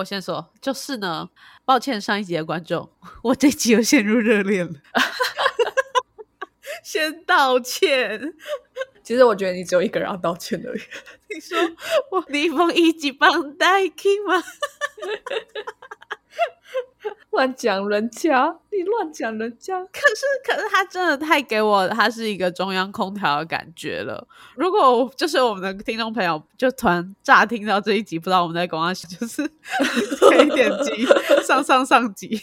我先说，就是呢，抱歉上一集的观众，我这集又陷入热恋了，先道歉。其实我觉得你只有一个人要道歉而已。你说我李峰一级棒带 king 吗？乱讲人家，你乱讲人家。可是，可是他真的太给我，他是一个中央空调的感觉了。如果就是我们的听众朋友，就突然乍听到这一集，不知道我们在讲什么，就是 可以点击上上上集。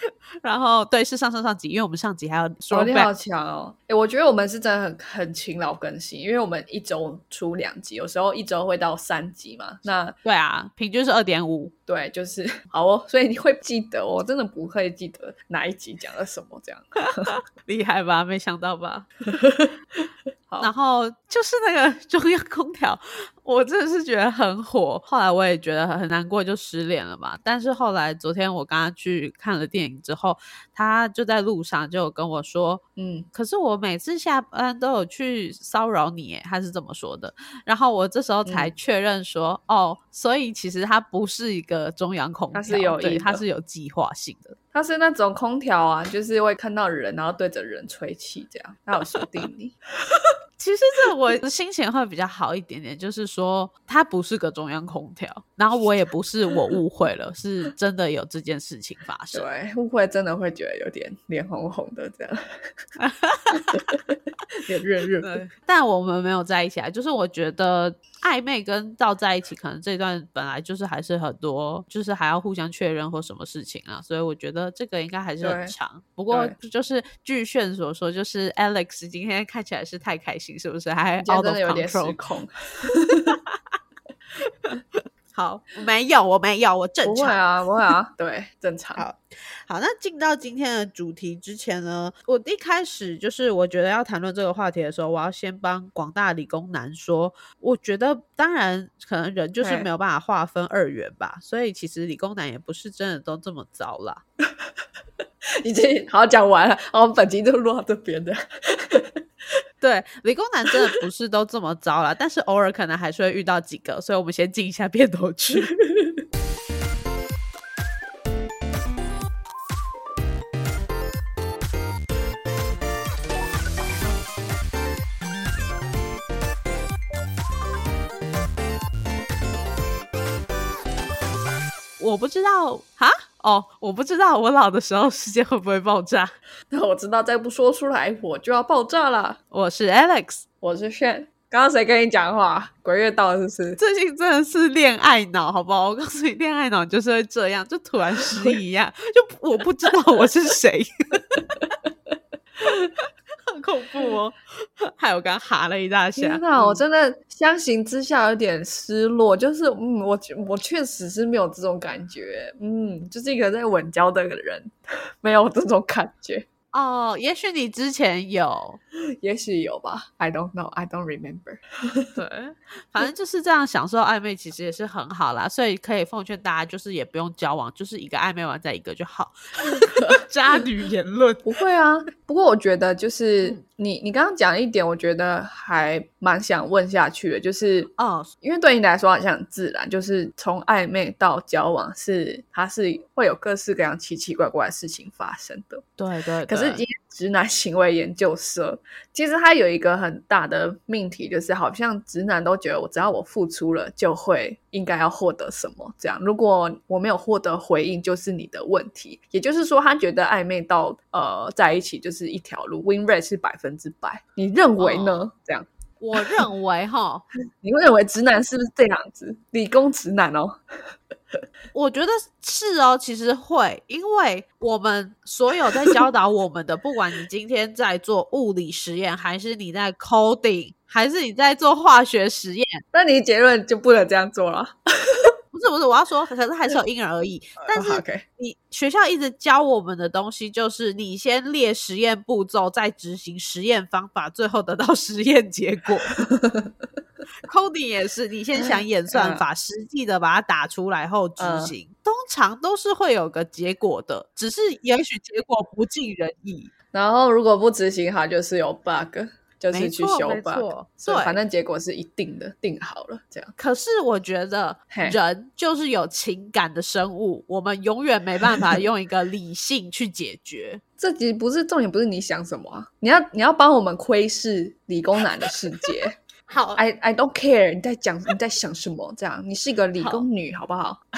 对，然后对是上上上集，因为我们上集还要说。你好强哦！哎，我觉得我们是真的很很勤劳更新，因为我们一周出两集，有时候一周会到三集嘛。那对啊，平均是二点五。对，就是 好哦。所以你会记得，我真的不会记得哪一集讲了什么，这样 厉害吧？没想到吧？然后就是那个中央空调，我真的是觉得很火。后来我也觉得很难过，就失联了嘛。但是后来昨天我跟他去看了电影之后，他就在路上就跟我说：“嗯，可是我每次下班都有去骚扰你。”他是这么说的。然后我这时候才确认说：“哦，所以其实他不是一个中央空调，他是有对，他是有计划性的。它是那种空调啊，就是会看到人，然后对着人吹气这样。它有锁定你。”其实这我心情会比较好一点点，就是说它不是个中央空调，然后我也不是我 误会了，是真的有这件事情发生。对，误会真的会觉得有点脸红红的这样，脸热热的。但我们没有在一起啊，就是我觉得暧昧跟到在一起，可能这段本来就是还是很多，就是还要互相确认或什么事情啊，所以我觉得这个应该还是很长。不过就是据炫所说，就是 Alex 今天看起来是太开心。是不是还熬得有点失控？好，没有，我没有，我正常。不会啊，不会啊，对，正常。好，好，那进到今天的主题之前呢，我一开始就是我觉得要谈论这个话题的时候，我要先帮广大理工男说，我觉得当然可能人就是没有办法划分二元吧，所以其实理工男也不是真的都这么糟啦。已经好讲完了，我们本集就录到这边的。对，理工男真的不是都这么糟了，但是偶尔可能还是会遇到几个，所以我们先进一下片头曲。我不知道哈。哦，我不知道我老的时候世界会不会爆炸。那我知道，再不说出来我就要爆炸了。我是 Alex，我是炫。刚刚谁跟你讲话？鬼月到是不是？最近真的是恋爱脑，好不好？我告诉你，恋爱脑就是会这样，就突然失忆一样，就我不知道我是谁。很恐怖哦，害我刚哈了一大下。天哪，我真的相形之下有点失落。就是，嗯，我我确实是没有这种感觉。嗯，就是一个在稳交的人，没有这种感觉。哦，也许你之前有，也许有吧。I don't know, I don't remember。对，反正就是这样，享受暧昧其实也是很好啦。所以可以奉劝大家，就是也不用交往，就是一个暧昧完再一个就好。渣女言论不会啊，不过我觉得就是你你刚刚讲一点，我觉得还蛮想问下去的，就是哦，因为对你来说好像很自然，就是从暧昧到交往是它是会有各式各样奇奇怪怪的事情发生的。对对，可是。今天直男行为研究社其实它有一个很大的命题，就是好像直男都觉得我只要我付出了，就会应该要获得什么。这样，如果我没有获得回应，就是你的问题。也就是说，他觉得暧昧到呃在一起就是一条路，win rate 是百分之百。你认为呢？这样，我认为哈，你会认为直男是不是这样子？理工直男哦。我觉得是哦，其实会，因为我们所有在教导我们的，不管你今天在做物理实验，还是你在 coding，还是你在做化学实验，那你结论就不能这样做了。不是不是，我要说，可是还是有因人而异。但是你学校一直教我们的东西，就是你先列实验步骤，再执行实验方法，最后得到实验结果。coding 也是，你先想演算法，实际的把它打出来后执行，通常都是会有个结果的，只是也许结果不尽人意。然后如果不执行好，就是有 bug。就是去修 bug，对反正结果是一定的，定好了这样。可是我觉得人就是有情感的生物，我们永远没办法 用一个理性去解决。这集不是重点，不是你想什么啊？你要你要帮我们窥视理工男的世界。好，I I don't care 你在讲你在想什么？这样，你是一个理工女，好不好？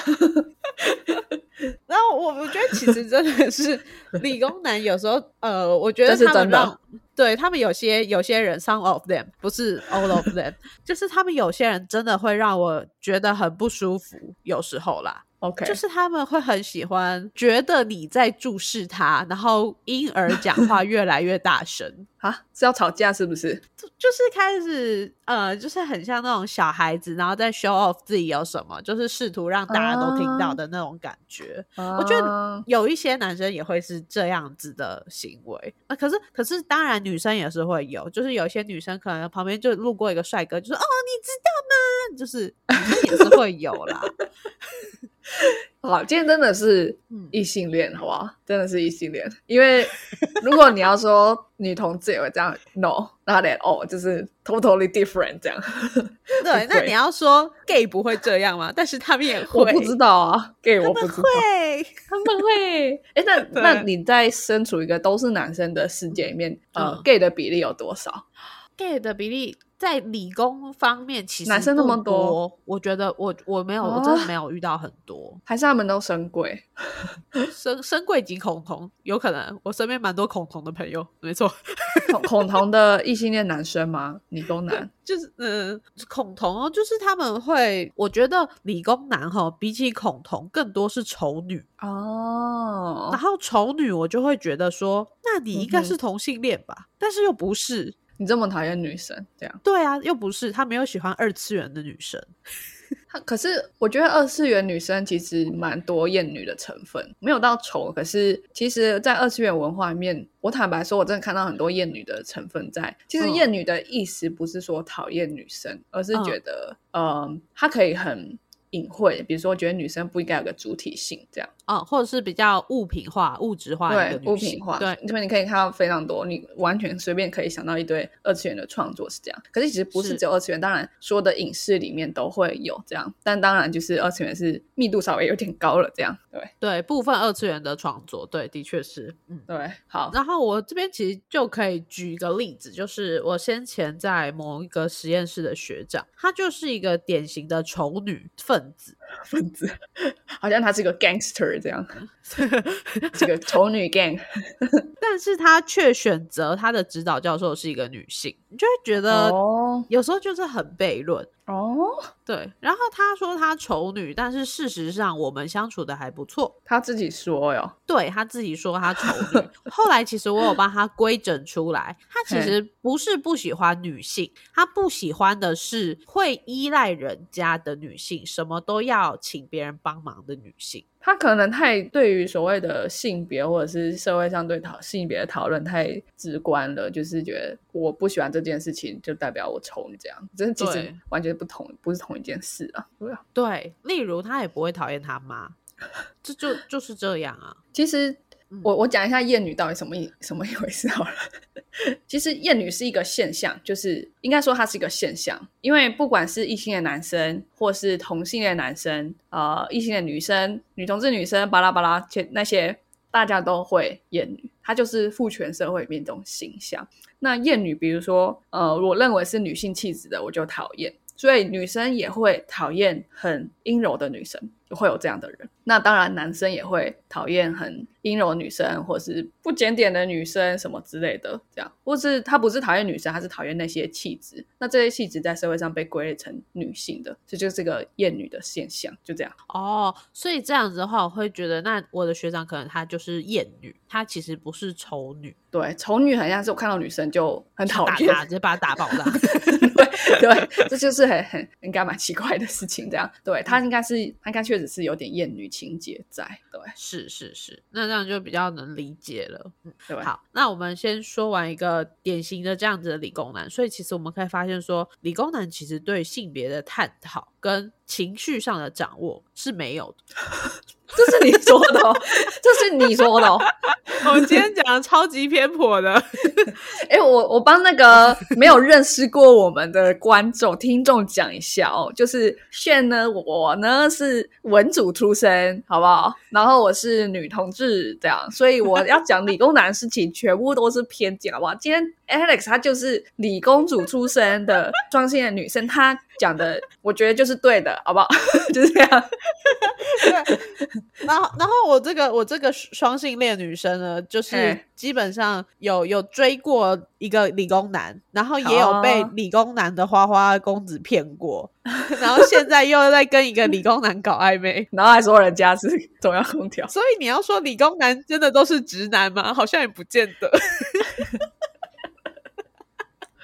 然后我我觉得其实真的是理工男有时候，呃，我觉得他们让对他们有些有些人，some of them 不是 all of them，就是他们有些人真的会让我觉得很不舒服，有时候啦。OK，就是他们会很喜欢觉得你在注视他，然后因而讲话越来越大声，啊，是要吵架是不是？就是开始呃，就是很像那种小孩子，然后在 show off 自己有什么，就是试图让大家都听到的那种感觉。我觉得有一些男生也会是这样子的行为啊、可是可是当然女生也是会有，就是有一些女生可能旁边就路过一个帅哥，就说哦你知道吗？就是也是会有啦。好，今天真的是嗯异性恋，好不好？真的是异性恋。因为如果你要说女同志也会这样，no，not at all，就是 totally different 这样。对，那你要说 gay 不会这样吗？但是他们也会，我不知道啊，gay 我他们不知道，会。他们会。哎，那 那你在身处一个都是男生的世界里面，呃嗯，gay 的比例有多少？Gay 的比例在理工方面其实男生那么多多，我觉得我我没有，我哦真的没有遇到很多还是他们都生贵？深深贵级恐同，有可能我身边蛮多恐同的朋友，没错，恐恐同的异性恋男生吗？理工男？就是嗯，恐同哦，就是他们会，我觉得理工男哈比起恐同更多是丑女，哦然后丑女我就会觉得说，那你应该是同性恋吧，但是又不是，你这么讨厌女生，这样？对啊，又不是，他没有喜欢二次元的女生。他可是我觉得二次元女生其实蛮多厌女的成分，没有到丑，可是其实，在二次元文化里面，我坦白说，我真的看到很多厌女的成分在。其实嗯厌女的意思不是说讨厌女生，而是嗯觉得，呃，她可以很隐晦，比如说觉得女生不应该有个主体性，这样。嗯，或者是比较物品化、物质化的对物品化，对，因为你可以看到非常多，你完全随便可以想到一堆二次元的创作是这样。可是其实不是是只有二次元，当然说的影视里面都会有这样，但当然就是二次元是密度稍微有点高了，这样对对部分二次元的创作，对，的确是，嗯。对，好，然后我这边其实就可以举一个例子，就是我先前在某一个实验室的学长，他就是一个典型的丑女分子，分子 好像他是个 gangster 这样，这个 丑女 gang 但是他却选择他的指导教授是一个女性，你就会觉得哦。有时候就是很悖论。哦，对，然后他说他丑女，但是事实上我们相处的还不错。他自己说哟，对他自己说他丑女，后来其实我有帮他规整出来，他其实不是不喜欢女性，他不喜欢的是会依赖人家的女性，什么都要请别人帮忙的女性。她可能太对于所谓的性别或者是社会上对讨性别的讨论太直观了，就是觉得我不喜欢这件事情，就代表我丑你这样，真的其实完全不同，不是同一件事啊。对啊，对，例如她也不会讨厌他妈，这就就是这样啊。其实嗯我我讲一下厌女到底什么一 什么一回事好了。其实厌女是一个现象，就是应该说它是一个现象，因为不管是异性的男生或是同性恋男生，呃，异性的女生、女同志女生，巴拉巴拉，且那些大家都会厌女，它就是父权社会里面一种形象。那厌女，比如说，呃，我认为是女性气质的，我就讨厌。所以女生也会讨厌很阴柔的女生，会有这样的人。那当然，男生也会讨厌很阴柔女生，或是不检点的女生什么之类的，这样。或是他不是讨厌女生，他是讨厌那些气质。那这些气质在社会上被归类成女性的，这就是个厌女的现象，就这样。哦，所以这样子的话，我会觉得，那我的学长可能他就是厌女，他其实不是丑女，对，丑女很像是我看到女生就很讨厌，她直接把她打爆了。对对，这就是很很应该蛮奇怪的事情。这样，对他应该是他应该确实是有点厌女情节在，对是是是，那这样就比较能理解了。嗯，对。好，那我们先说完一个典型的这样子的理工男，所以其实我们可以发现说，理工男其实对性别的探讨跟情绪上的掌握是没有的。这是你说的哦，这是你说的哦。我们今天讲的超级偏颇的。哎，我我帮那个没有认识过我们的观众听众讲一下哦，就是炫呢，我呢是文组出身，好不好？然后我是女同志，这样，所以我要讲理工男的事情，全部都是偏见，好不好？今天 Alex 她就是理工主出身的 双性恋女生，她讲的我觉得就是对的，好不好？就是这样。对，然后然后我这个我这个双性恋女生呢，就是基本上有有追过一个理工男，然后也有被理工男的花花公子骗过，然后现在又在跟一个理工男搞暧昧，然后还说人家是中央空调，所以你要说理工男真的都是直男吗？好像也不见得。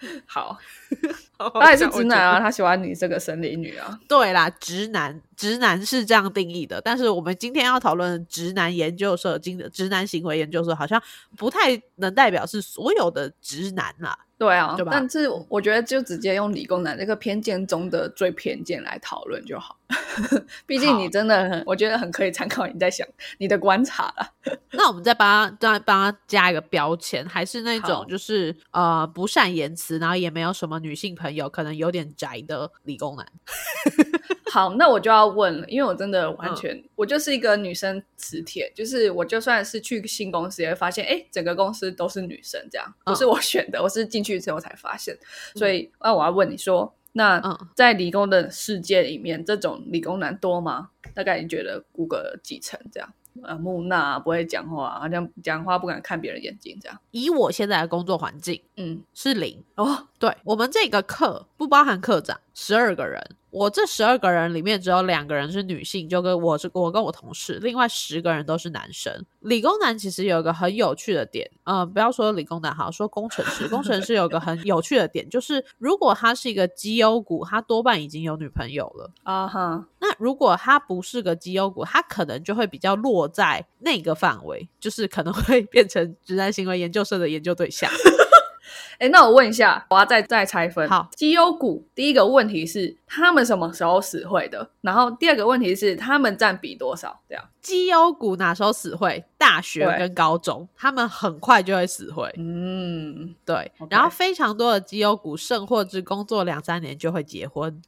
好，他也是直男啊，他喜欢你这个生理女啊。对啦，直男，直男是这样定义的。但是我们今天要讨论直男研究社，经的直男行为研究社，好像不太能代表是所有的直男啦。对啊，对吧但是我觉得就直接用理工男这个偏见中的最偏见来讨论就好。毕竟你真的很，我觉得很可以参考你在想你的观察了。那我们再帮他再帮他加一个标签，还是那种就是呃不善言辞，然后也没有什么女性朋友，可能有点宅的理工男。好，那我就要问了，因为我真的完全，我就是一个女生磁铁，就是我就算是去新公司，也会发现，哎，整个公司都是女生，这样不是我选的，我是进去之后才发现。所以，那我要问你说，那在理工的世界里面，这种理工男多吗？大概你觉得估个几成这样？呃，木讷，不会讲话，好像讲话不敢看别人眼睛，这样。以我现在的工作环境，嗯，是零哦。对我们这个课不包含课长，十二个人。我这十二个人里面只有两个人是女性，就跟我是我跟我同事，另外十个人都是男生。理工男其实有一个很有趣的点，嗯，不要说理工男，好说工程师。工程师有个很有趣的点，就是如果他是一个绩优股，他多半已经有女朋友了啊哈。那如果他不是个绩优股，他可能就会比较落在那个范围，就是可能会变成直男行为研究社的研究对象。哎，那我问一下，我要再再拆分。好，绩优股第一个问题是他们什么时候死会的？然后第二个问题是他们占比多少？这样，绩优股哪时候死会？大学跟高中，他们很快就会死会。嗯，对。然后非常多的绩优股，甚或至工作两三年就会结婚。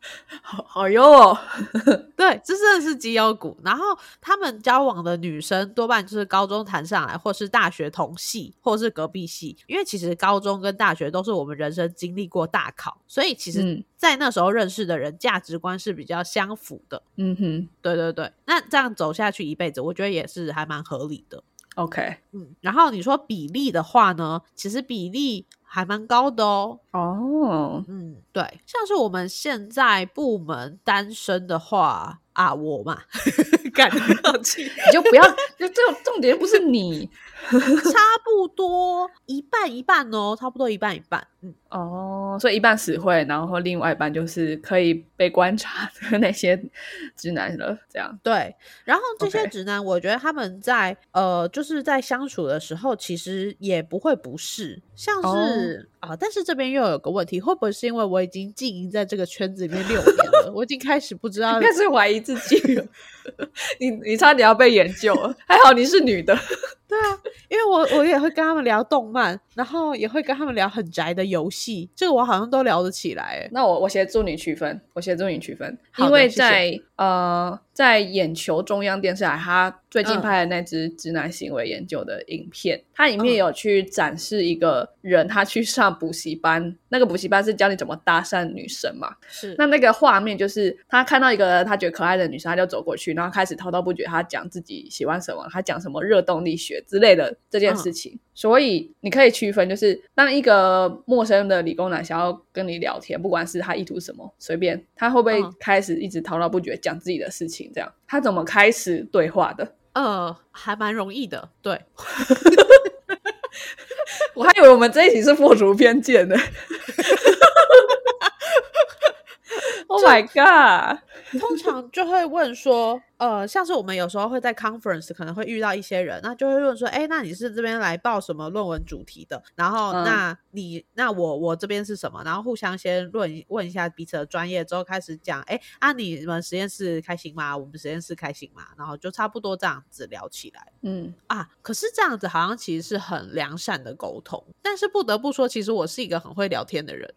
好好优哦，对，这真的是绩优股。然后他们交往的女生多半就是高中谈上来，或是大学同系，或是隔壁系。因为其实高中跟大学都是我们人生经历过大考，所以其实，在那时候认识的人，价值观是比较相符的。嗯哼，对对对。那这样走下去一辈子，我觉得也是还蛮合理的。OK，嗯。然后你说比例的话呢，其实比例。还蛮高的哦。哦，嗯，对，像是我们现在部门单身的话啊，我嘛，感到气，你就不要，就这种重点不是你，差不多一半一半哦，差不多一半一半。嗯，哦，所以一半死会，然后另外一半就是可以被观察的那些直男了，这样。对，然后这些直男，我觉得他们在呃，就是在相处的时候，其实也不会不是，像是啊，但是这边又有个问题，会不会是因为我已经经营在这个圈子里面 六年了，我已经开始不知道，开始怀疑自己了。你你差点要被研究了，还好你是女的。对啊，因为我我也会跟他们聊动漫，然后也会跟他们聊很宅的游戏，这个我好像都聊得起来。那我我协助你区分，我协助你区分，因为在呃。在眼球中央电视台，他最近拍的那支直男行为研究的影片，它里面有去展示一个人，他去上补习班，那个补习班是教你怎么搭讪女生嘛？是。那那个画面就是他看到一个他觉得可爱的女生，他就走过去，然后开始滔滔不绝，他讲自己喜欢什么，他讲什么热动力学之类的这件事情。所以你可以区分，就是当一个陌生的理工男想要跟你聊天，不管是他意图什么，随便他会不会开始一直滔滔不绝讲自己的事情，这样他怎么开始对话的？呃，还蛮容易的。对，我还以为我们这一集是破除偏见呢。Oh my god！通常就会问说，呃，像是我们有时候会在 conference 可能会遇到一些人，那就会问说，哎，那你是这边来报什么论文主题的？然后，那你那我我这边是什么？然后互相先论问一下彼此的专业，之后开始讲，哎，啊，你们实验室开心吗？我们实验室开心吗？然后就差不多这样子聊起来。嗯啊，可是这样子好像其实是很良善的沟通，但是不得不说，其实我是一个很会聊天的人。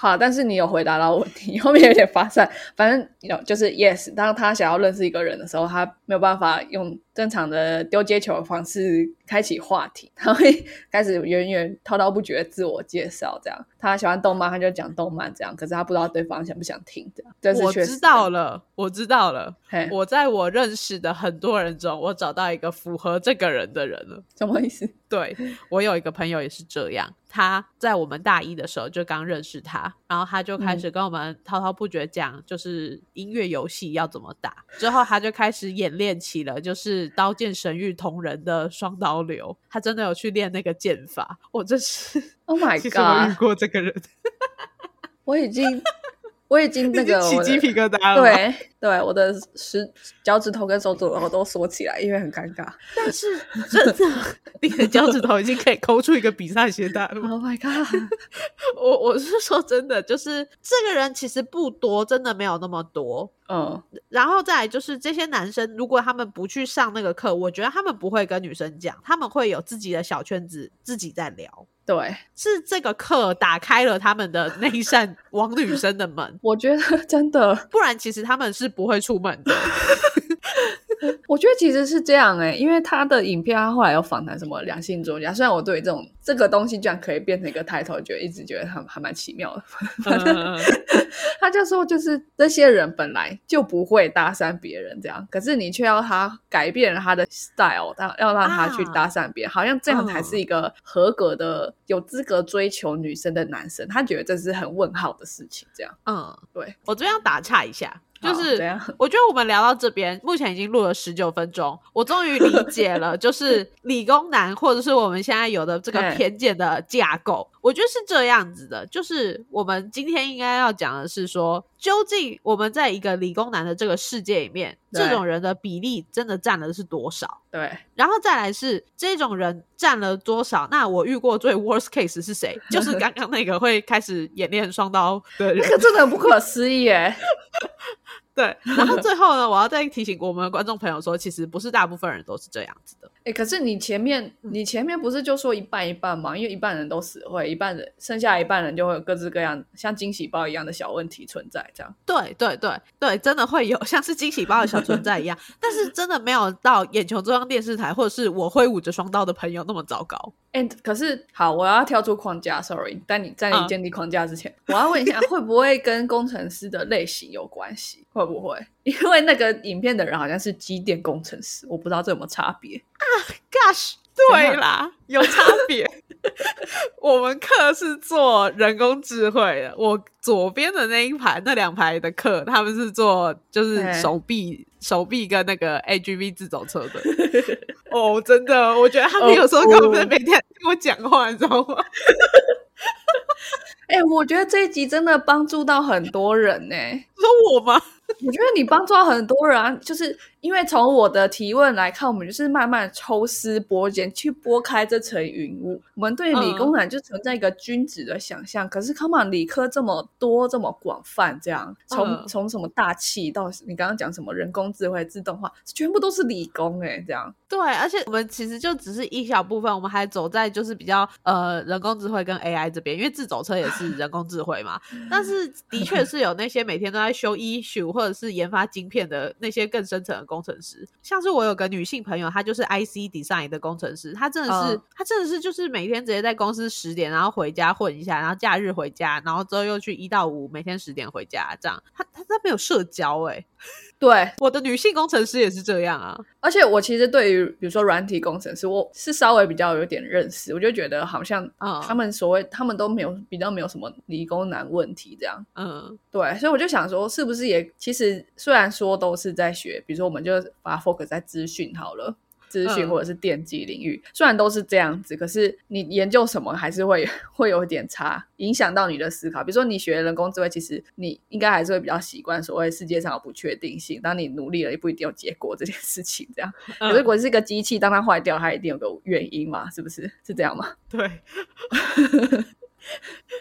好，但是你有回答到问题，后面有点发散。反正有就是 yes，当他想要认识一个人的时候，他没有办法用正常的丢接球的方式开启话题，他会开始源源滔滔不绝自我介绍。这样，他喜欢动漫，他就讲动漫。这样，可是他不知道对方想不想听。这样，我知道了，我知道了。我在我认识的很多人中，我找到一个符合这个人的人了。什么意思？对我有一个朋友也是这样。他在我们大一的时候就刚认识他，然后他就开始跟我们滔滔不绝讲，就是音乐游戏要怎么打。之后他就开始演练起了就是《刀剑神域》同人的双刀流，他真的有去练那个剑法。我这是，Oh my God！遇过这个人，我已经。我已经那个起鸡皮疙瘩了。对对，我的食脚趾头跟手指头都缩起来，因为很尴尬。但是真的，你的脚趾头已经可以抠出一个比赛鞋带了。Oh my god！我我是说真的，就是这个人其实不多，真的没有那么多。嗯，然后再来就是这些男生，如果他们不去上那个课，我觉得他们不会跟女生讲，他们会有自己的小圈子，自己在聊。对，是这个课打开了他们的那一扇 往女生的门。我觉得真的，不然其实他们是不会出门的。我觉得其实是这样哎，因为他的影片，他后来有访谈什么两性作家。虽然我对这种这个东西居然可以变成一个抬头，觉得一直觉得还还蛮奇妙的。他就说，就是这些人本来就不会搭讪别人这样，可是你却要他改变他的 style，让要让他去搭讪别人，好像这样才是一个合格的、有资格追求女生的男生。他觉得这是很问号的事情。这样，嗯，对我这边要打岔一下。就是我觉得我们聊到这边，目前已经录了十九分钟，我终于理 解了，就是理工男或者是我们现在有的这个偏见的架构。我觉得是这样子的，就是我们今天应该要讲的是说，究竟我们在一个理工男的这个世界里面，这种人的比例真的占的是多少？对，然后再来是这种人占了多少？那我遇过最 worst case 是谁？就是刚刚那个会开始演练双刀的人，这个真的不可思议耶。对，然后最后呢，我要再提醒我们的观众朋友说，其实不是大部分人都是这样子的。哎，可是你前面你前面不是就说一半一半吗？因为一半人都死会，一半人剩下一半人就会有各式各样像惊喜包一样的小问题存在，这样。对对对对，真的会有 像是惊喜包的小存在一样，但是真的没有到眼球中央电视台或者是我挥舞着双刀的朋友那么糟糕。哎，可是好，我要跳出框架，sorry，但你在你建立框架之前，我要问一下，会不会跟工程师的类型有关系？会不会？因为那个影片的人好像是机电工程师，我不知道这有没有差别啊？Gosh，对啦，有差别。我们课是做人工智慧的，我左边的那一排那两排的课，他们是做就是手臂手臂跟那个 AGV 自走车的。哦，真的，我觉得他们有时候根本每天跟我讲话，你知道吗？哎，我觉得这一集真的帮助到很多人呢。说我吗？我觉得你帮助到很多人，就是因为从我的提问来看，我们就是慢慢抽丝剥茧，去拨开这层云雾。我们对理工男就存在一个君子的想象，可是 come on，理科这么多，这么广泛，这样从从什么大气到你刚刚讲什么人工智慧、自动化，全部都是理工哎，这样。对，而且我们其实就只是一小部分，我们还走在就是比较呃人工智慧跟 AI 这边，因为自走车也是人工智慧嘛。但是的确是有那些每天都在修 issue 或者是研发晶片的那些更深层的工程师，像是我有个女性朋友，她就是 IC design 的工程师，她真的是她真的是就是每天直接在公司十点，然后回家混一下，然后假日回家，然后之后又去一到五每天十点回家，这样。她她她没有社交哎。对，我的女性工程师也是这样啊。而且我其实对于比如说软体工程师，我是稍微比较有点认识，我就觉得好像啊他们所谓他们都没有比较没有什么理工男问题这样。嗯，对，所以我就想说，是不是也其实虽然说都是在学，比如说我们就把它 focus 在资讯好了。资讯或者是电机领域，虽然都是这样子，可是你研究什么还是会 会有点差，影响到你的思考。比如说你学人工智慧，其实你应该还是会比较习惯所谓世界上有不确定性，当你努力了也不一定有结果这件事情。这样，可是如果是一个机器，当它坏掉，它一定有个原因嘛？是不是？是这样吗？对。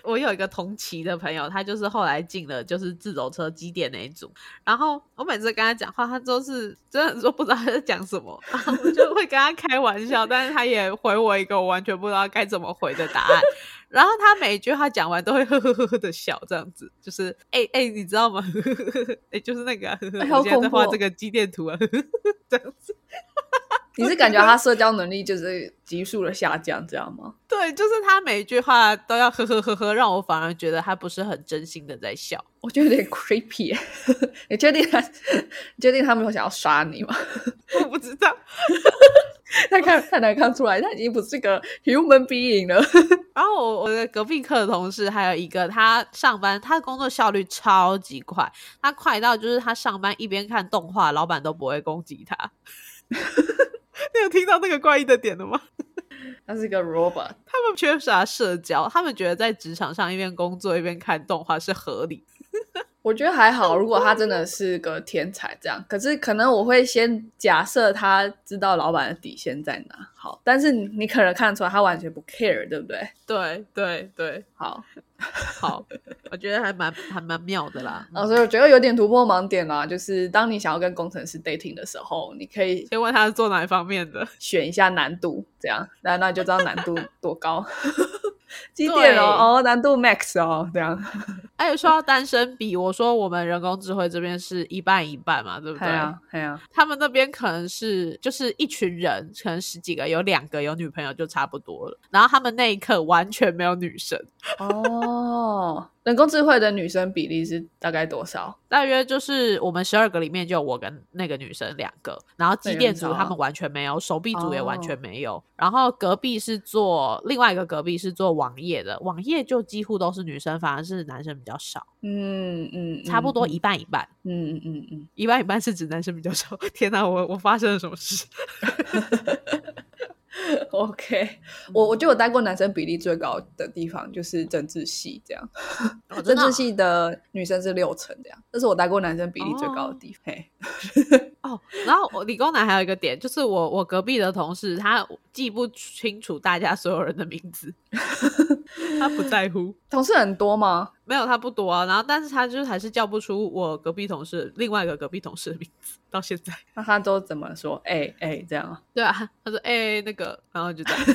我有一个同期的朋友，他就是后来进了就是自走车机电那一组，然后我每次跟他讲话，他都是真的说不知道他在讲什么，然后我就会跟他开玩笑，但是他也回我一个我完全不知道该怎么回的答案，然后他每一句话讲完都会呵呵呵呵的笑，这样子就是哎哎，你知道吗？哎，就是那个，我现在在画这个机电图啊，这样子。你是感觉他社交能力就是急速的下降，这样吗？对，就是他每一句话都要呵呵呵呵，让我反而觉得他不是很真心的在笑，我觉得有点 creepy。你确定他？确定他没有想要杀你吗？我不知道，他看太难看出来，他已经不是个 human being 了。然后我我的隔壁课的同事还有一个，他上班他的工作效率超级快，他快到就是他上班一边看动画，老板都不会攻击他。你有听到那个怪异的点了吗？他是一个 robot，他们缺乏社交，他们觉得在职场上一边工作一边看动画是合理。我觉得还好，如果他真的是个天才，这样，可是可能我会先假设他知道老板的底线在哪。好，但是你可能看出来他完全不 care，对不对？对对对，好。好，我觉得还蛮还蛮妙的啦。所以我觉得有点突破盲点啦，就是当你想要跟工程师 dating 的时候，你可以先问他是做哪一方面的，选一下难度，这样，那那就知道难度多高。几点哦？哦，难度 max 哦，这样。哎，说到单身比，我说我们人工智慧这边是一半一半嘛，对不对？对啊，对啊。他们那边可能是就是一群人，可能十几个，有两个有女朋友就差不多了。然后他们那一刻完全没有女生。哦。人工智慧的女生比例是大概多少？大约就是我们十二个里面就我跟那个女生两个，然后机电组他们完全没有，手臂组也完全没有。然后隔壁是做另外一个隔壁是做网页的，网页就几乎都是女生，反而是男生比较少。嗯嗯，差不多一半一半。嗯嗯嗯嗯，一半一半是指男生比较少。天哪，我我发生了什么事 OK，我我觉得我待过男生比例最高的地方就是政治系这样，政治系的女生是六成这样，这是我待过男生比例最高的地方。哦，然后我理工男还有一个点就是我我隔壁的同事他记不清楚大家所有人的名字，他不在乎。同事很多吗？没有，他不多啊。然后但是他就是还是叫不出我隔壁同事另外一个隔壁同事的名字。到现在，那他都怎么说？哎哎，这样啊？对啊，他说哎那个，然后就这样。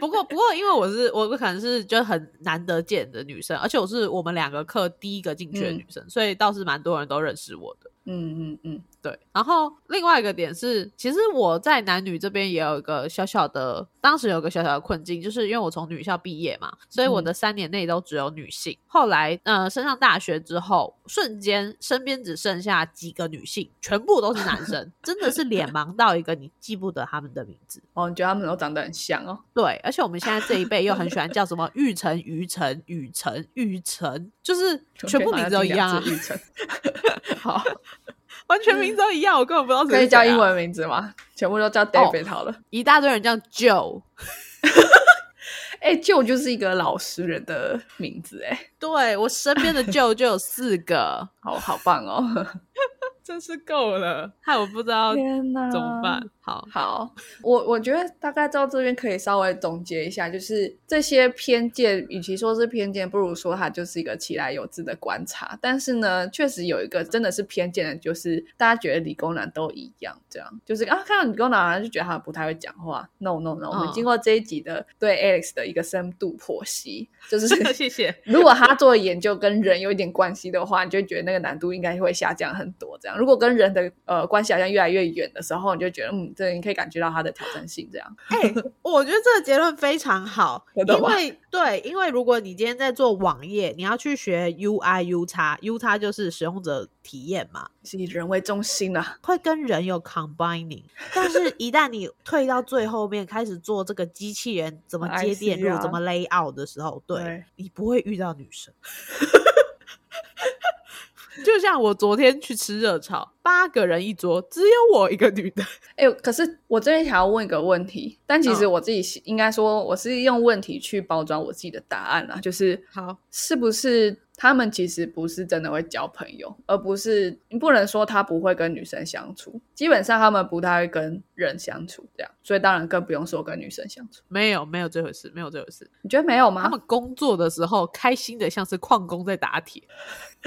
不 过不过，因为我是我可能是就很难得见的女生，而且我是我们两个课第一个进去的女生，所以倒是蛮多人都认识我的。嗯嗯嗯。对，然后另外一个点是，其实我在男女这边也有一个小小的，当时有个小小的困境，就是因为我从女校毕业嘛，所以我的三年内都只有女性。后来，呃，升上大学之后，瞬间身边只剩下几个女性，全部都是男生，真的是脸盲到一个你记不得他们的名字。哦，你觉得他们都长得很像哦？对，而且我们现在这一辈又很喜欢叫什么玉成、于成、雨成、玉成，就是全部名字都一样啊。玉成，好。完全名字都一样，我根本不知道可以叫英文名字吗？全部都叫 David 好了。一大堆人叫 Joe，哎，Joe 就是一个老实人的名字哎。对我身边的 Joe 就有四个，好好棒哦。真是够了，害我不知道怎么办。好好，我我觉得大概到这边可以稍微总结一下，就是这些偏见，与其说是偏见，不如说它就是一个其来有之的观察。但是呢，确实有一个真的是偏见的，就是大家觉得理工男都一样，这样就是啊，看到理工男就觉得他不太会讲话。No No No，我们经过这一集的对 Alex 的一个深度剖析，就是 谢谢。如果他做的研究跟人有一点关系的话，你就觉得那个难度应该会下降很多，这样。如果跟人的呃关系好像越来越远的时候，你就觉得嗯，这你可以感觉到它的挑战性。这样，哎，我觉得这个结论非常好，因 为对，因为如果你今天在做网页，你要去学 UI U 叉 U 叉就是使用者体验嘛，是以人为中心的，会跟人有 combining。但是，一旦你退到最后面，开始做这个机器人怎么接电路、怎么 layout 的时候，对你不会遇到女生。就像我昨天去吃热炒，八个人一桌，只有我一个女的。哎，可是我这边想要问一个问题，但其实嗯我自己应该说，我是用问题去包装我自己的答案啦，就是好，是不是他们其实不是真的会交朋友，而不是你不能说他不会跟女生相处，基本上他们不太会跟人相处，这样，所以当然更不用说跟女生相处。没有没有这回事，没有这回事。你觉得没有吗？他们工作的时候开心的像是矿工在打铁，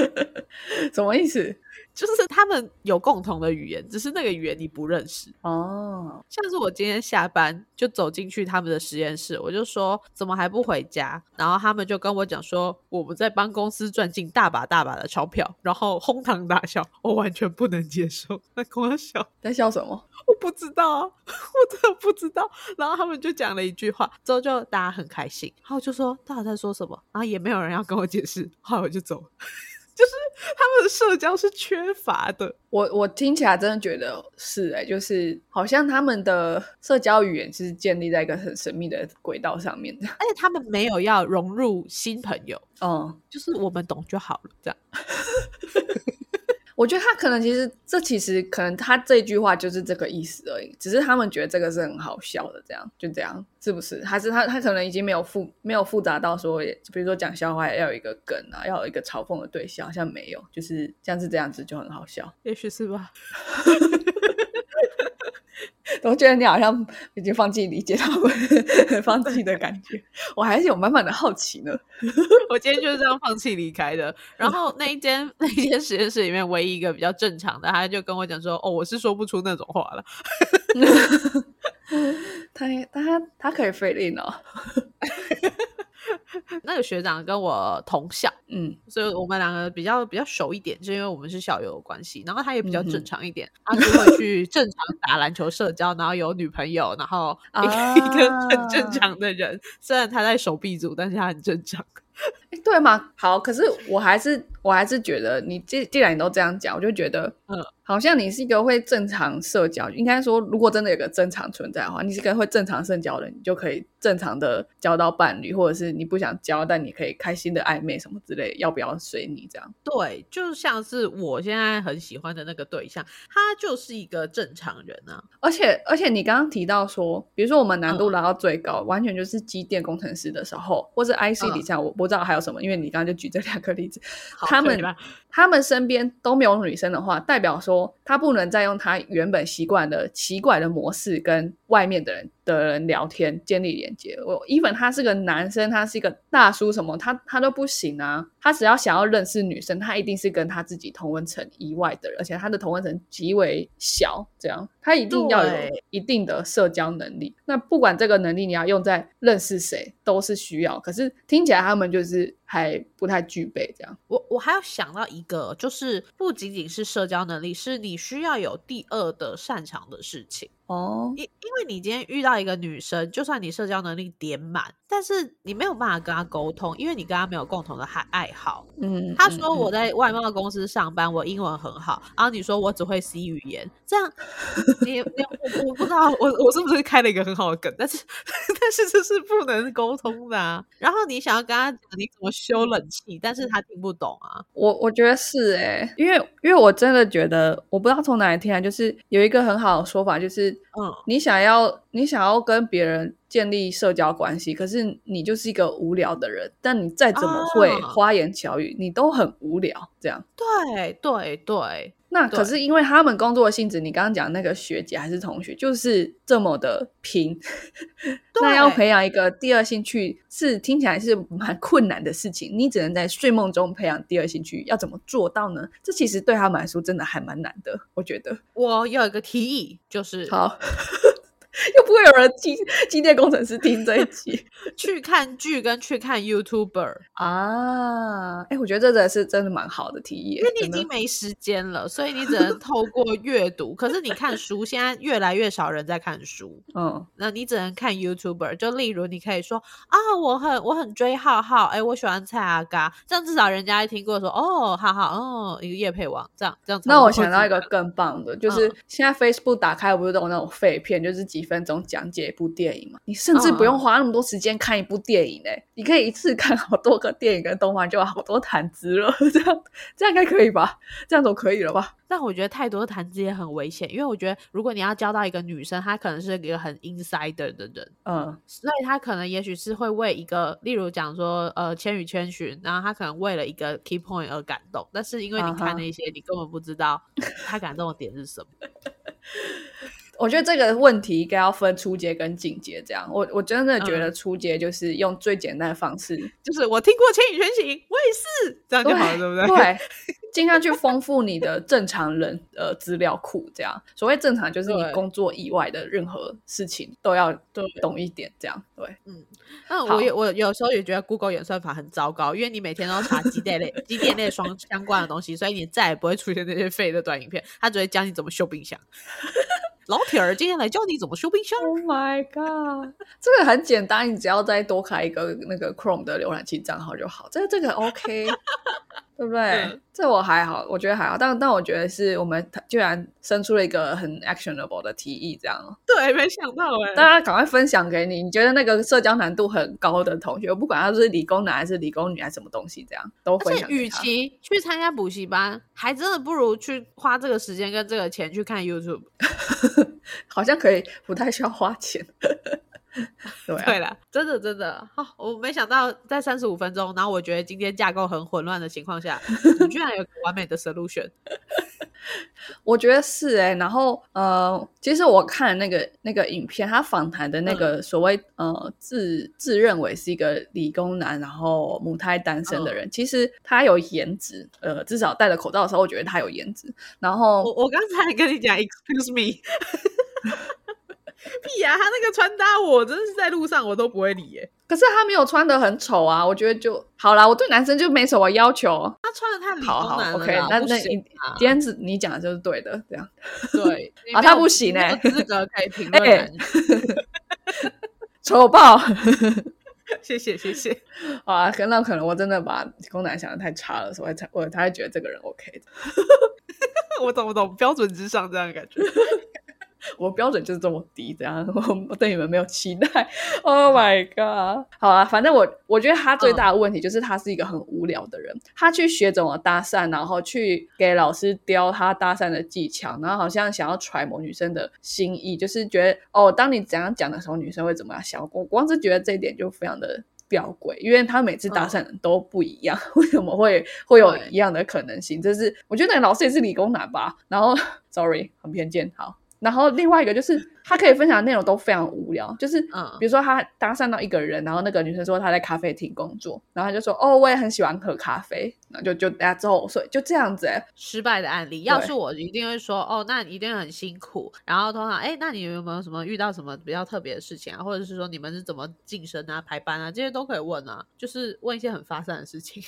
什么意思？就是他们有共同的语言，只是那个语言你不认识。哦，像是我今天下班就走进去他们的实验室，我就说怎么还不回家？然后他们就跟我讲说我们在帮公司赚进大把大把的钞票，然后哄堂大笑，我完全不能接受。在跟我笑，在笑什么？我不知道啊，我真的不知道。然后他们就讲了一句话，之后就大家很开心，然后我就说大家在说什么，然后也没有人要跟我解释，后来我就走了。就是他们的社交是缺乏的，我我听起来真的觉得是哎、就是好像他们的社交语言是建立在一个很神秘的轨道上面的。而且他们没有要融入新朋友，嗯，就是我们懂就好了，这样。我觉得他可能其实这其实可能他这句话就是这个意思而已，只是他们觉得这个是很好笑的，这样就这样，是不是？还是他他可能已经没有复没有复杂到说，比如说讲笑话要有一个梗啊，要有一个嘲讽的对象，好像没有，就是像是这样子就很好笑。也许是吧。我觉得你好像已经放弃理解他们 放弃的感觉，我还是有满满的好奇呢。我今天就是这样放弃离开的。然后那一间 那一间实验室里面唯一一个比较正常的，他就跟我讲说：“哦，我是说不出那种话了。他他他可以费力呢，” 那个学长跟我同校，嗯所以我们两个比较比较熟一点，就因为我们是校友的关系。然后他也比较正常一点，他就会去正常打篮球社交，然后有女朋友，然后一个、啊 一个很正常的人。虽然他在手臂组，但是他很正常。诶对嘛？好，可是我还是我还是觉得你既既然你都这样讲，我就觉得，嗯，好像你是一个会正常社交，应该说，如果真的有个正常存在的话，你是个会正常社交的人，你就可以正常的交到伴侣，或者是你不想交，但你可以开心的暧昧什么之类，要不要随你这样？对，就像是我现在很喜欢的那个对象，他就是一个正常人啊。而且而且你刚刚提到说，比如说我们难度嗯拉到最高，完全就是机电工程师的时候，或是 IC 嗯底下，我不知道还有什么，因为你刚刚就举这两个例子，好他们他们身边都没有女生的话，代表说他不能再用他原本习惯的奇怪的模式跟外面的人的人聊天建立连接。我 even 他是个男生，他是一个大叔什么，他他都不行啊。他只要想要认识女生，他一定是跟他自己同温层以外的人，而且他的同温层极为小，这样他一定要有一定的社交能力。那不管这个能力你要用在认识谁，都是需要。可是听起来他们就是还不太具备这样。我我还要想到一个，就是不仅仅是社交能力，是你需要有第二的擅长的事情。哦，因因为你今天遇到一个女生，就算你社交能力点满，但是你没有办法跟他沟通，因为你跟他没有共同的爱爱好。嗯，他嗯说我嗯在外贸公司上班，我英文很好，然后你说我只会 C 语言，这样 你你我我不知道我我是不是开了一个很好的梗，但是 但是这是不能沟通的啊。然后你想要跟他讲你怎么修冷气，但是他听不懂啊。我我觉得是诶、因为因为我真的觉得，我不知道从哪里听来，就是有一个很好的说法，就是嗯，你想要你想要跟别人建立社交关系，可是你就是一个无聊的人，但你再怎么会啊花言巧语，你都很无聊。这样，对对对，那可是因为他们工作的性质，你刚刚讲那个学姐还是同学，就是这么的拼，那要培养一个第二兴趣，是听起来是蛮困难的事情。你只能在睡梦中培养第二兴趣，要怎么做到呢？这其实对他们来说真的还蛮难的，我觉得。我有一个提议，就是好，又不会有人机机电工程师听这一集 去看剧跟去看 YouTuber，啊！哎，我觉得这个是真的蛮好的提议，因为你已经没时间了，所以你只能透过阅读。可是你看书，现在越来越少人在看书，嗯那你只能看 YouTuber。就例如，你可以说啊，我很我很追浩浩，哎，我喜欢蔡阿嘎，这样至少人家一听过说哦，浩浩，哦，一个叶配王，这样这样那我。想到一个更棒的，就是嗯现在 Facebook 打开不是都有那种废片，就是几分钟讲解一部电影嘛？你甚至不用花那么多时间看一部电影哎，你可以一次看好多个电影跟动画，就有好多谈资了。这样这样应该可以吧？这样总可以了吧？但我觉得太多谈资也很危险，因为我觉得如果你要交到一个女生，她可能是一个很 insider 的人，嗯，所以她可能也许是会为一个，例如讲说，呃，千与千寻，然后她可能为了一个 key point 而感动，但是因为你看那些，你根本不知道她感动的点是什么。我觉得这个问题应该要分初阶跟进阶，这样。我我真的觉得初阶就是用最简单的方式，就是我听过《千与千寻》，我也是这样就好了，对不对？对，尽量去丰富你的正常人呃资料库，这样。所谓正常，就是你工作以外的任何事情都要懂一点，这样。对，嗯。那我有我有时候也觉得 Google 演算法很糟糕，因为你每天都查机电类、机电类双相关的东西，所以你再也不会出现那些废的短影片，它只会教你怎么修冰箱。老铁儿，今天来教你怎么修冰箱。Oh my god，这个很简单，你只要再多开一个那个 Chrome 的浏览器账号就好。这这个 OK。对不对？这我还好，我觉得还好，但但我觉得是我们居然生出了一个很 actionable 的提议，这样。对，没想到哎！大家赶快分享给你，你觉得那个社交难度很高的同学，不管他是理工男还是理工女还是什么东西，这样都分享。与其去参加补习班，还真的不如去花这个时间跟这个钱去看 YouTube，好像可以不太需要花钱。对了，真的真的好，我没想到在三十五分钟，然后我觉得今天架构很混乱的情况下，你居然有完美的 solution。我觉得是哎，然后呃，其实我看那个那个影片，他访谈的那个所谓呃自自认为是一个理工男，然后母胎单身的人，其实他有颜值，呃，至少戴着口罩的时候，我觉得他有颜值。然后我我刚才跟你讲，excuse me。屁呀！他那个穿搭，我真的是在路上我都不会理耶。可是他没有穿的很丑啊，我觉得就好啦。我对男生就没什么要求。他穿的太理好好 OK，那那今天子你讲的就是对的，这样对 啊，他不行哎，资格可以评论。丑爆！谢谢谢谢。好啊，可能可能我真的把公男想的太差了，所以才我才会觉得这个人 OK 的。我懂我懂，标准之上这样的感觉。我标准就是这么低，这样 我对你们没有期待。Oh my god！好啊，反正我我觉得他最大的问题就是他是一个很无聊的人。他去学怎么搭讪，然后去给老师雕他搭讪的技巧，然后好像想要揣摩女生的心意，就是觉得哦，当你怎样讲的时候，女生会怎么样想。我光是觉得这一点就非常的吊诡，因为他每次搭讪都不一样，为什么会会有一样的可能性？就是我觉得老师也是理工男吧。然后，sorry，很偏见，好。然后另外一个就是。他可以分享的内容都非常无聊，就是，比如说他搭讪到一个人，然后那个女生说她在咖啡厅工作，然后他就说哦，我也很喜欢喝咖啡，那就就大家之后所以就这样子哎，失败的案例，要是我一定会说哦，那你一定很辛苦，然后通常哎，那你有没有什么遇到什么比较特别的事情啊，或者是说你们是怎么晋升啊、排班啊，这些都可以问啊，就是问一些很发散的事情。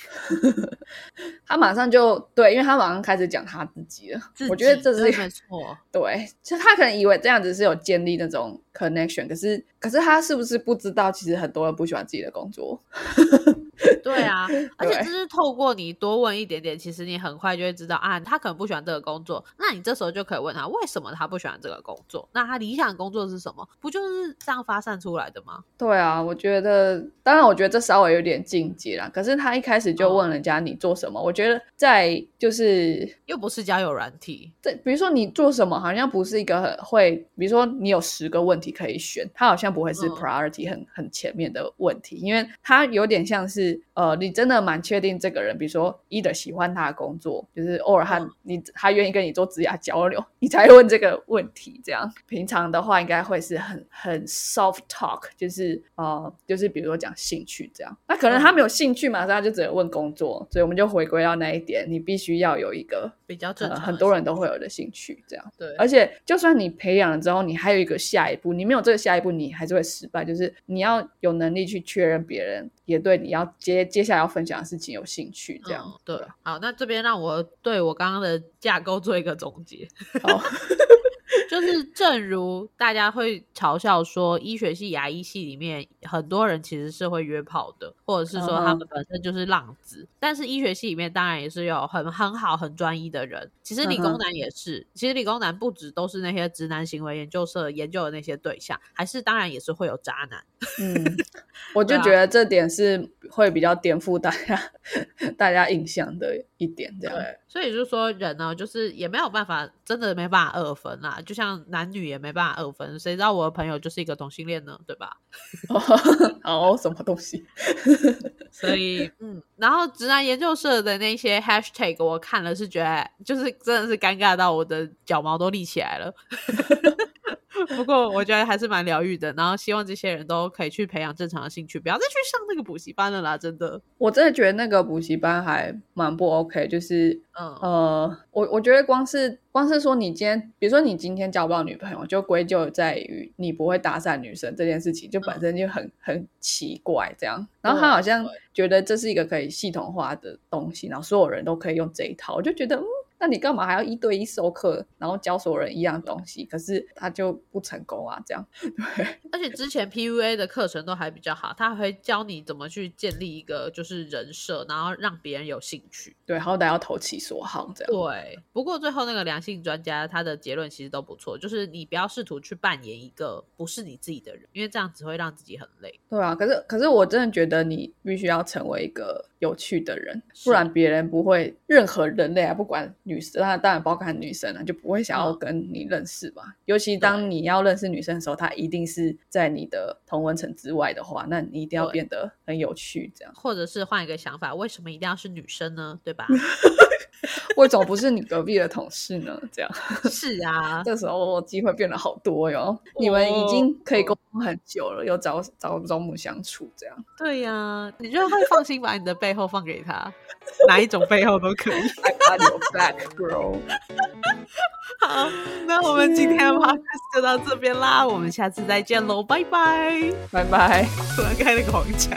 他马上就对，因为他马上开始讲他自己了，我觉得这是没错，对，其实他可能以为这样子是有。建立那种 connection，可是可是他是不是不知道，其实很多人不喜欢自己的工作。对啊，而且就是透过你多问一点点，其实你很快就会知道啊，他可能不喜欢这个工作。那你这时候就可以问他，为什么他不喜欢这个工作？那他理想工作是什么？不就是这样发散出来的吗？对啊，我觉得，当然，我觉得这稍微有点境界啦。可是他一开始就问人家你做什么？我觉得在就是又不是交友软体，对，比如说你做什么，好像不是一个会，比如说你有十个问题可以选，他好像不会是 priority 很很前面的问题，因为他有点像是。呃，你真的蛮确定这个人，比如说 either 喜欢他的工作，就是偶尔他你他愿意跟你做职业交流，你才问这个问题。这样平常的话，应该会是很很 soft talk，就是呃，就是比如说讲兴趣这样。那可能他没有兴趣嘛，他就只能问工作。所以我们就回归到那一点，你必须要有一个比较正常，很多人都会有的兴趣。这样对，而且就算你培养了之后，你还有一个下一步，你没有这个下一步，你还是会失败。就是你要有能力去确认别人也对你要接。接下来要分享的事情有兴趣，这样对。好，那这边让我对我刚刚的架构做一个总结。好，就是正如大家会嘲笑说，医学系、牙医系里面很多人其实是会约炮的，或者是说他们本身就是浪子。但是医学系里面当然也是有很很好、很专一的人。其实理工男也是，其实理工男不止都是那些直男行为研究社研究的那些对象，还是当然也是会有渣男。嗯，我就觉得这点是会比较颠覆大家大家印象的一点，这样。对，所以就是说人呢，就是也没有办法，真的没办法二分啦。就像男女也没办法二分，谁知道我的朋友就是一个同性恋呢？对吧？哦，什么东西？所以，嗯，然后直男研究社的那些 hashtag 我看了是觉得，就是真的是尴尬到我的脚毛都立起来了。不过我觉得还是蛮疗愈的，然后希望这些人都可以去培养正常的兴趣，不要再去上那个补习班了啦！真的，我真的觉得那个补习班还蛮不 OK，就是嗯呃，我我觉得光是光是说你今天，比如说你今天交不到女朋友，就归咎在于你不会搭讪女生这件事情，就本身就很很奇怪这样。然后他好像觉得这是一个可以系统化的东西，然后所有人都可以用这一套，我就觉得嗯。那你干嘛还要一对一授课，然后教所有人一样东西？可是他就不成功啊，这样 对。而且之前 PUA 的课程都还比较好，他会教你怎么去建立一个就是人设，然后让别人有兴趣。对，好歹要投其所好这样。对。不过最后那个良性专家他的结论其实都不错，就是你不要试图去扮演一个不是你自己的人，因为这样只会让自己很累。对啊，可是可是我真的觉得你必须要成为一个有趣的人，不然别人不会任何人类啊，不管女。女生，那当然包括女生了，就不会想要跟你认识吧。尤其当你要认识女生的时候，她一定是在你的同温层之外的话，那你一定要变得很有趣，这样。或者是换一个想法，为什么一定要是女生呢？对吧？为什么不是你隔壁的同事呢？这样 是啊，这时候机会变得好多哟。你们已经可以沟通很久了，又朝朝朝暮相处，这样。对呀，你觉得他会放心把你的背后放给他？哪一种背后都可以。I got your back, bro。好，那我们今天的 podcast 就到这边啦，我们下次再见喽，拜拜，拜拜。突然开了个黄腔。